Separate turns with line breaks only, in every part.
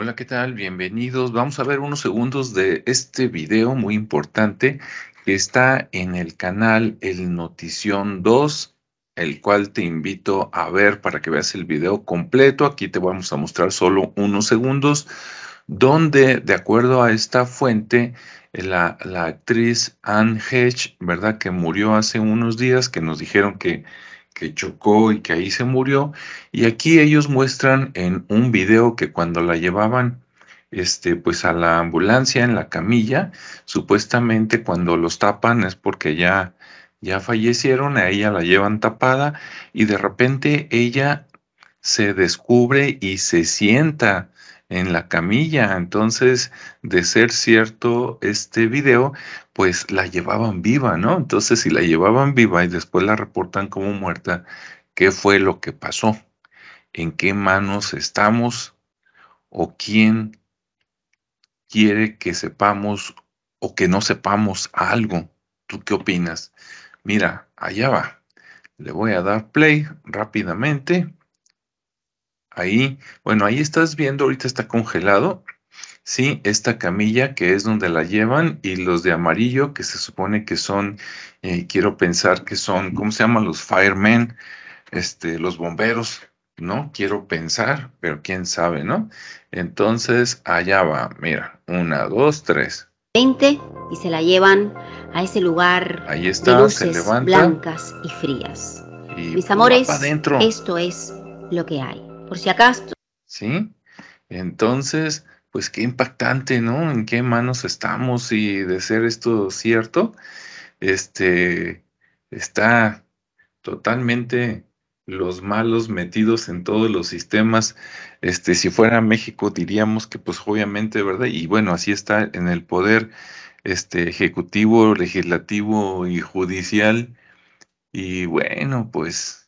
Hola, ¿qué tal? Bienvenidos. Vamos a ver unos segundos de este video muy importante que está en el canal El Notición 2, el cual te invito a ver para que veas el video completo. Aquí te vamos a mostrar solo unos segundos, donde de acuerdo a esta fuente, la, la actriz Anne Hedge, ¿verdad? Que murió hace unos días, que nos dijeron que que chocó y que ahí se murió. Y aquí ellos muestran en un video que cuando la llevaban este, pues a la ambulancia en la camilla, supuestamente cuando los tapan es porque ya, ya fallecieron, a ella la llevan tapada y de repente ella se descubre y se sienta en la camilla. Entonces, de ser cierto este video, pues la llevaban viva, ¿no? Entonces, si la llevaban viva y después la reportan como muerta, ¿qué fue lo que pasó? ¿En qué manos estamos? ¿O quién quiere que sepamos o que no sepamos algo? ¿Tú qué opinas? Mira, allá va. Le voy a dar play rápidamente. Ahí, bueno, ahí estás viendo, ahorita está congelado, sí, esta camilla que es donde la llevan y los de amarillo que se supone que son, eh, quiero pensar que son, ¿cómo se llaman? Los firemen, este, los bomberos, ¿no? Quiero pensar, pero quién sabe, ¿no? Entonces, allá va, mira, una, dos, tres.
20 y se la llevan a ese lugar
Ahí está,
de
se
luces
levanta.
blancas y frías.
Y
Mis amores, esto es lo que hay. Por si acaso,
¿sí? Entonces, pues qué impactante, ¿no? ¿En qué manos estamos? Y de ser esto cierto, este, está totalmente los malos metidos en todos los sistemas. Este, si fuera México, diríamos que pues obviamente, ¿verdad? Y bueno, así está en el poder este, ejecutivo, legislativo y judicial. Y bueno, pues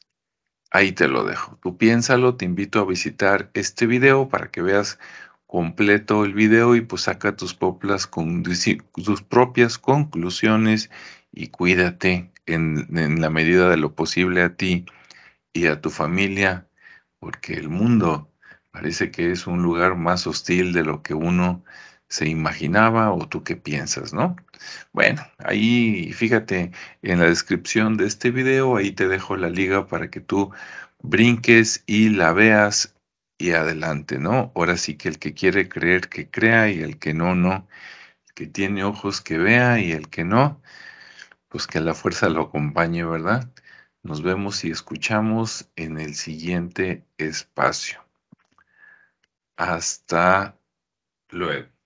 Ahí te lo dejo. Tú piénsalo, te invito a visitar este video para que veas completo el video y pues saca tus, con, tus propias conclusiones y cuídate en la medida de lo posible a ti y a tu familia, porque el mundo parece que es un lugar más hostil de lo que uno se imaginaba o tú qué piensas, ¿no? Bueno, ahí fíjate en la descripción de este video, ahí te dejo la liga para que tú brinques y la veas y adelante, ¿no? Ahora sí que el que quiere creer que crea y el que no, no. El que tiene ojos que vea y el que no, pues que la fuerza lo acompañe, ¿verdad? Nos vemos y escuchamos en el siguiente espacio. Hasta luego.